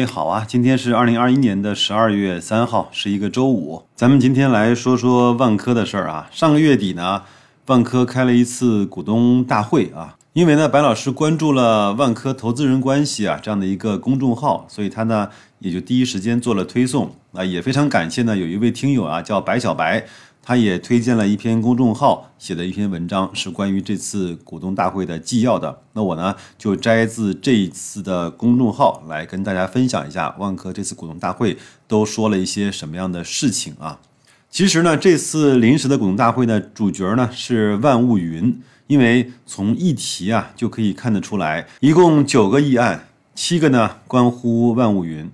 位好啊，今天是二零二一年的十二月三号，是一个周五。咱们今天来说说万科的事儿啊。上个月底呢，万科开了一次股东大会啊。因为呢，白老师关注了万科投资人关系啊这样的一个公众号，所以他呢也就第一时间做了推送啊。也非常感谢呢，有一位听友啊叫白小白。他也推荐了一篇公众号写的一篇文章，是关于这次股东大会的纪要的。那我呢就摘自这一次的公众号来跟大家分享一下万科这次股东大会都说了一些什么样的事情啊。其实呢，这次临时的股东大会呢，主角呢是万物云，因为从议题啊就可以看得出来，一共九个议案，七个呢关乎万物云。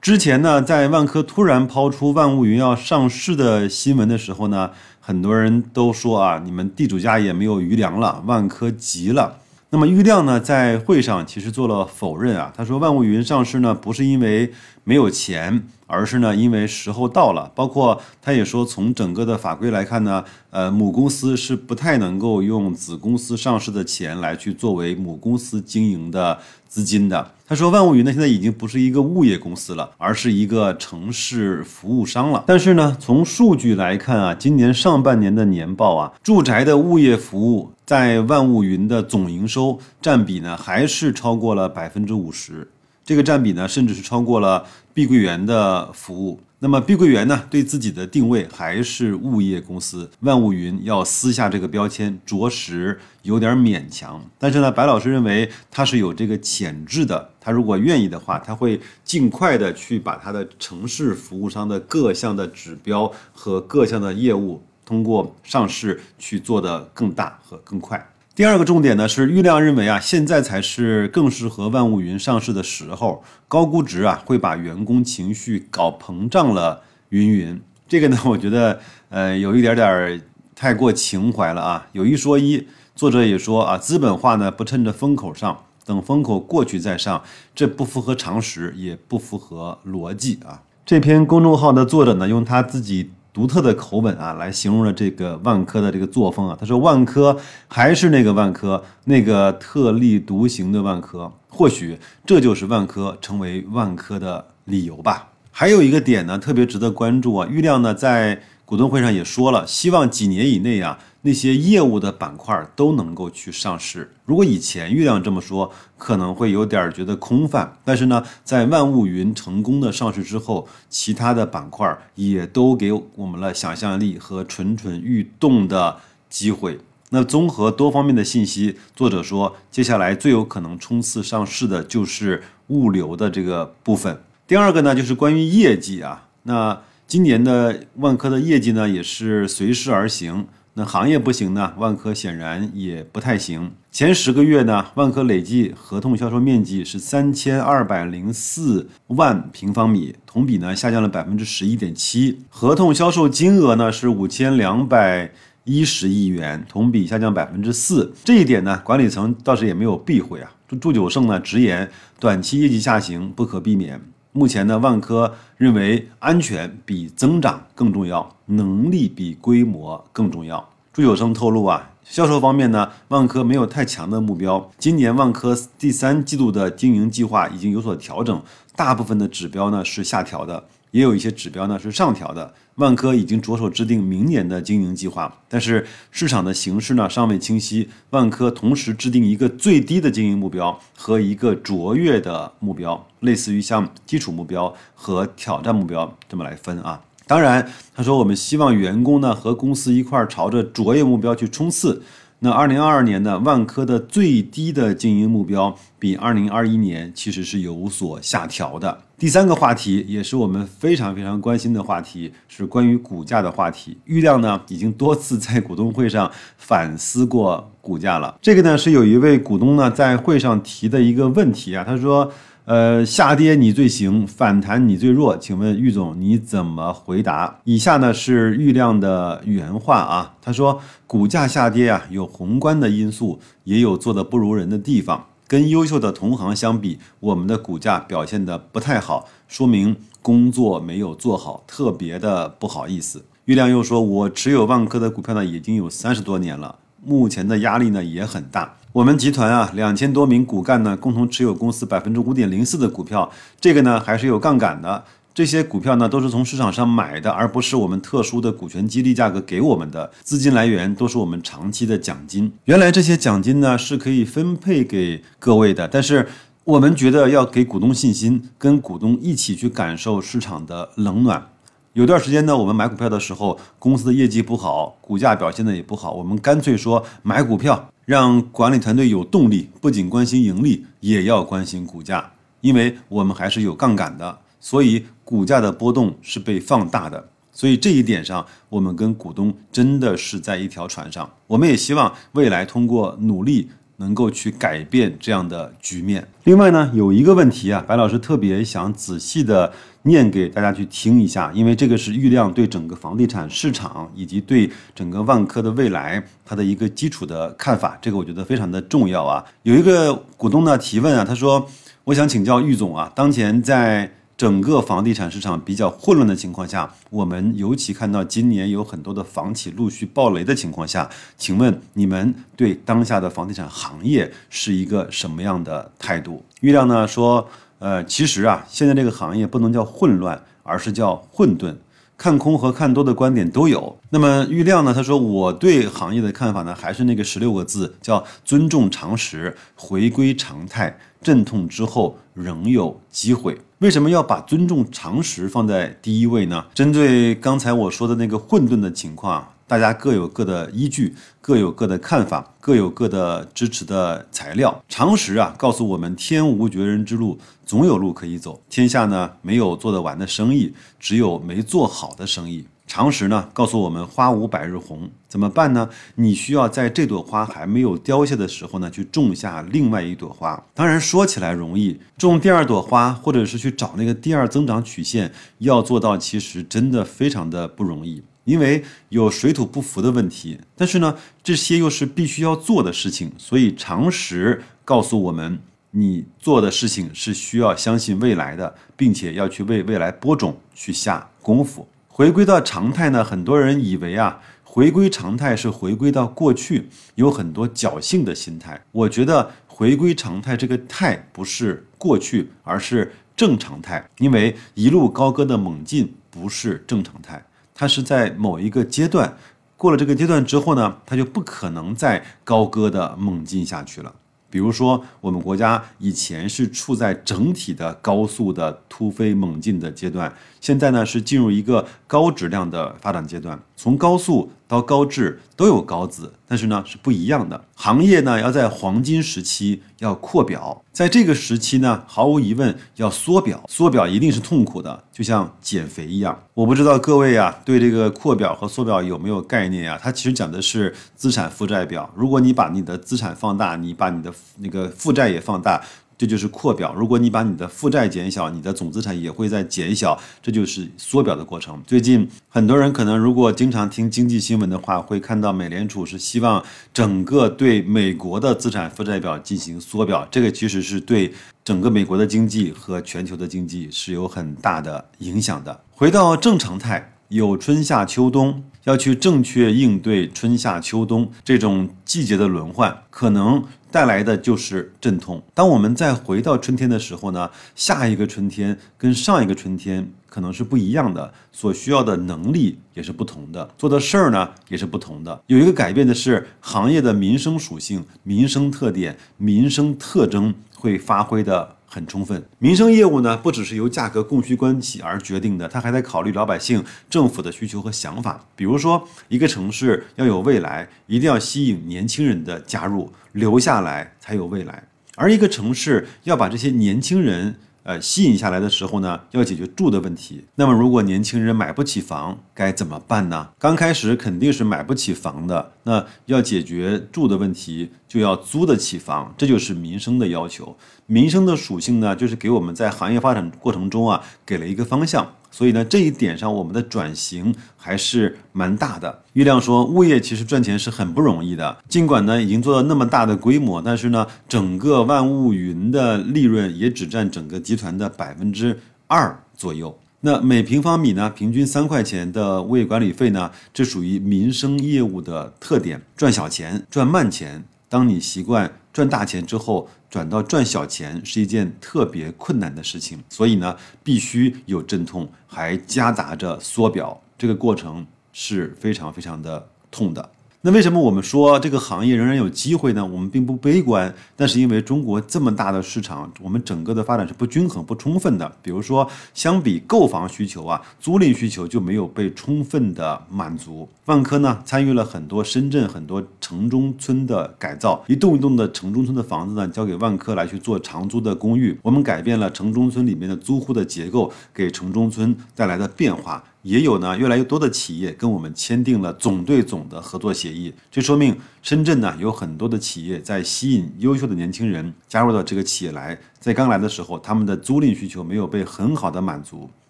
之前呢，在万科突然抛出万物云要上市的新闻的时候呢，很多人都说啊，你们地主家也没有余粮了，万科急了。那么郁亮呢，在会上其实做了否认啊，他说万物云上市呢，不是因为没有钱，而是呢因为时候到了。包括他也说，从整个的法规来看呢，呃，母公司是不太能够用子公司上市的钱来去作为母公司经营的。资金的，他说万物云呢现在已经不是一个物业公司了，而是一个城市服务商了。但是呢，从数据来看啊，今年上半年的年报啊，住宅的物业服务在万物云的总营收占比呢，还是超过了百分之五十。这个占比呢，甚至是超过了碧桂园的服务。那么碧桂园呢，对自己的定位还是物业公司，万物云要撕下这个标签，着实有点勉强。但是呢，白老师认为它是有这个潜质的，他如果愿意的话，他会尽快的去把他的城市服务商的各项的指标和各项的业务，通过上市去做的更大和更快。第二个重点呢是，郁亮认为啊，现在才是更适合万物云上市的时候，高估值啊会把员工情绪搞膨胀了。云云，这个呢，我觉得呃有一点点太过情怀了啊。有一说一，作者也说啊，资本化呢不趁着风口上，等风口过去再上，这不符合常识，也不符合逻辑啊。这篇公众号的作者呢，用他自己。独特的口吻啊，来形容了这个万科的这个作风啊。他说：“万科还是那个万科，那个特立独行的万科，或许这就是万科成为万科的理由吧。”还有一个点呢，特别值得关注啊。郁亮呢在股东会上也说了，希望几年以内啊。那些业务的板块都能够去上市。如果以前月亮这么说，可能会有点觉得空泛。但是呢，在万物云成功的上市之后，其他的板块也都给我们了想象力和蠢蠢欲动的机会。那综合多方面的信息，作者说，接下来最有可能冲刺上市的就是物流的这个部分。第二个呢，就是关于业绩啊。那今年的万科的业绩呢，也是随势而行。那行业不行呢，万科显然也不太行。前十个月呢，万科累计合同销售面积是三千二百零四万平方米，同比呢下降了百分之十一点七。合同销售金额呢是五千两百一十亿元，同比下降百分之四。这一点呢，管理层倒是也没有避讳啊。祝祝久胜呢直言，短期业绩下行不可避免。目前呢，万科认为安全比增长更重要，能力比规模更重要。朱有生透露啊，销售方面呢，万科没有太强的目标。今年万科第三季度的经营计划已经有所调整，大部分的指标呢是下调的。也有一些指标呢是上调的，万科已经着手制定明年的经营计划，但是市场的形势呢尚未清晰。万科同时制定一个最低的经营目标和一个卓越的目标，类似于像基础目标和挑战目标这么来分啊。当然，他说我们希望员工呢和公司一块儿朝着卓越目标去冲刺。那二零二二年呢，万科的最低的经营目标比二零二一年其实是有所下调的。第三个话题也是我们非常非常关心的话题，是关于股价的话题。郁亮呢已经多次在股东会上反思过股价了。这个呢是有一位股东呢在会上提的一个问题啊，他说。呃，下跌你最行，反弹你最弱，请问郁总你怎么回答？以下呢是郁亮的原话啊，他说股价下跌啊，有宏观的因素，也有做的不如人的地方。跟优秀的同行相比，我们的股价表现的不太好，说明工作没有做好，特别的不好意思。郁亮又说，我持有万科的股票呢，已经有三十多年了。目前的压力呢也很大，我们集团啊，两千多名骨干呢，共同持有公司百分之五点零四的股票，这个呢还是有杠杆的。这些股票呢都是从市场上买的，而不是我们特殊的股权激励价格给我们的。资金来源都是我们长期的奖金。原来这些奖金呢是可以分配给各位的，但是我们觉得要给股东信心，跟股东一起去感受市场的冷暖。有段时间呢，我们买股票的时候，公司的业绩不好，股价表现的也不好，我们干脆说买股票，让管理团队有动力，不仅关心盈利，也要关心股价，因为我们还是有杠杆的，所以股价的波动是被放大的。所以这一点上，我们跟股东真的是在一条船上。我们也希望未来通过努力。能够去改变这样的局面。另外呢，有一个问题啊，白老师特别想仔细的念给大家去听一下，因为这个是郁亮对整个房地产市场以及对整个万科的未来它的一个基础的看法，这个我觉得非常的重要啊。有一个股东呢提问啊，他说：“我想请教郁总啊，当前在。”整个房地产市场比较混乱的情况下，我们尤其看到今年有很多的房企陆续爆雷的情况下，请问你们对当下的房地产行业是一个什么样的态度？郁亮呢说，呃，其实啊，现在这个行业不能叫混乱，而是叫混沌，看空和看多的观点都有。那么郁亮呢，他说我对行业的看法呢，还是那个十六个字，叫尊重常识，回归常态，阵痛之后仍有机会。为什么要把尊重常识放在第一位呢？针对刚才我说的那个混沌的情况，大家各有各的依据，各有各的看法，各有各的支持的材料。常识啊，告诉我们天无绝人之路，总有路可以走。天下呢，没有做得完的生意，只有没做好的生意。常识呢，告诉我们花无百日红，怎么办呢？你需要在这朵花还没有凋谢的时候呢，去种下另外一朵花。当然说起来容易，种第二朵花，或者是去找那个第二增长曲线，要做到其实真的非常的不容易，因为有水土不服的问题。但是呢，这些又是必须要做的事情，所以常识告诉我们，你做的事情是需要相信未来的，并且要去为未来播种，去下功夫。回归到常态呢？很多人以为啊，回归常态是回归到过去，有很多侥幸的心态。我觉得回归常态这个态不是过去，而是正常态。因为一路高歌的猛进不是正常态，它是在某一个阶段过了这个阶段之后呢，它就不可能再高歌的猛进下去了。比如说，我们国家以前是处在整体的高速的突飞猛进的阶段，现在呢是进入一个高质量的发展阶段，从高速。到高质都有高字，但是呢是不一样的。行业呢要在黄金时期要扩表，在这个时期呢，毫无疑问要缩表，缩表一定是痛苦的，就像减肥一样。我不知道各位啊对这个扩表和缩表有没有概念啊？它其实讲的是资产负债表。如果你把你的资产放大，你把你的那个负债也放大。这就是扩表。如果你把你的负债减小，你的总资产也会在减小，这就是缩表的过程。最近很多人可能如果经常听经济新闻的话，会看到美联储是希望整个对美国的资产负债表进行缩表，这个其实是对整个美国的经济和全球的经济是有很大的影响的。回到正常态，有春夏秋冬，要去正确应对春夏秋冬这种季节的轮换，可能。带来的就是阵痛。当我们再回到春天的时候呢，下一个春天跟上一个春天可能是不一样的，所需要的能力也是不同的，做的事儿呢也是不同的。有一个改变的是行业的民生属性、民生特点、民生特征会发挥的。很充分，民生业务呢，不只是由价格供需关系而决定的，它还得考虑老百姓、政府的需求和想法。比如说，一个城市要有未来，一定要吸引年轻人的加入，留下来才有未来。而一个城市要把这些年轻人。呃，吸引下来的时候呢，要解决住的问题。那么，如果年轻人买不起房，该怎么办呢？刚开始肯定是买不起房的，那要解决住的问题，就要租得起房，这就是民生的要求。民生的属性呢，就是给我们在行业发展过程中啊，给了一个方向。所以呢，这一点上我们的转型还是蛮大的。郁亮说，物业其实赚钱是很不容易的，尽管呢已经做到那么大的规模，但是呢，整个万物云的利润也只占整个集团的百分之二左右。那每平方米呢，平均三块钱的物业管理费呢，这属于民生业务的特点，赚小钱，赚慢钱。当你习惯赚大钱之后，转到赚小钱是一件特别困难的事情。所以呢，必须有阵痛，还夹杂着缩表，这个过程是非常非常的痛的。那为什么我们说这个行业仍然有机会呢？我们并不悲观，但是因为中国这么大的市场，我们整个的发展是不均衡、不充分的。比如说，相比购房需求啊，租赁需求就没有被充分的满足。万科呢，参与了很多深圳很多城中村的改造，一栋一栋的城中村的房子呢，交给万科来去做长租的公寓。我们改变了城中村里面的租户的结构，给城中村带来的变化。也有呢，越来越多的企业跟我们签订了总对总的合作协议，这说明深圳呢有很多的企业在吸引优秀的年轻人加入到这个企业来。在刚来的时候，他们的租赁需求没有被很好的满足，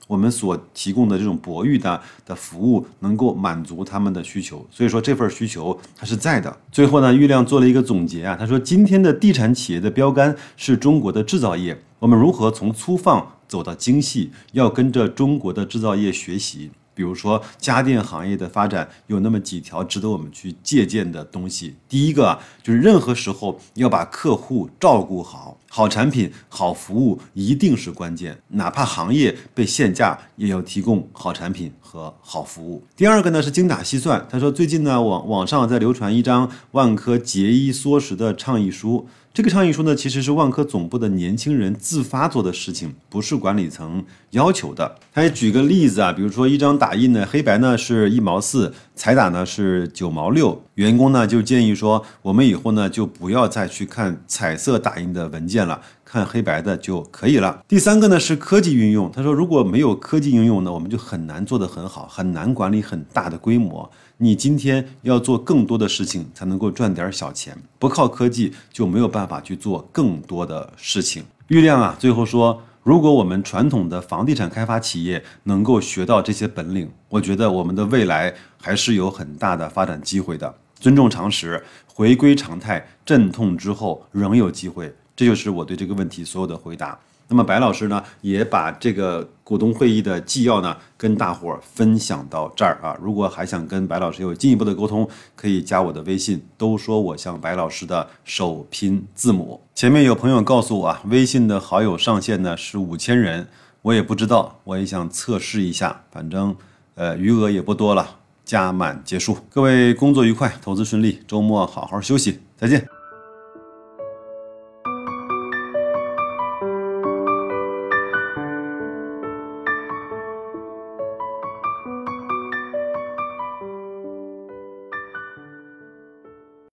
我们所提供的这种博裕的的服务能够满足他们的需求，所以说这份需求它是在的。最后呢，郁亮做了一个总结啊，他说今天的地产企业的标杆是中国的制造业，我们如何从粗放？走到精细，要跟着中国的制造业学习。比如说家电行业的发展，有那么几条值得我们去借鉴的东西。第一个啊，就是任何时候要把客户照顾好，好产品、好服务一定是关键。哪怕行业被限价，也要提供好产品和好服务。第二个呢是精打细算。他说最近呢网网上在流传一张万科节衣缩食的倡议书。这个倡议书呢，其实是万科总部的年轻人自发做的事情，不是管理层要求的。他也举个例子啊，比如说一张打印的黑白呢是一毛四，彩打呢是九毛六。员工呢就建议说，我们以后呢就不要再去看彩色打印的文件了，看黑白的就可以了。第三个呢是科技运用，他说如果没有科技应用呢，我们就很难做得很好，很难管理很大的规模。你今天要做更多的事情才能够赚点小钱，不靠科技就没有办法去做更多的事情。郁亮啊，最后说，如果我们传统的房地产开发企业能够学到这些本领，我觉得我们的未来还是有很大的发展机会的。尊重常识，回归常态，阵痛之后仍有机会，这就是我对这个问题所有的回答。那么白老师呢，也把这个股东会议的纪要呢，跟大伙儿分享到这儿啊。如果还想跟白老师有进一步的沟通，可以加我的微信，都说我像白老师的首拼字母。前面有朋友告诉我啊，微信的好友上限呢是五千人，我也不知道，我也想测试一下，反正呃余额也不多了，加满结束。各位工作愉快，投资顺利，周末好好休息，再见。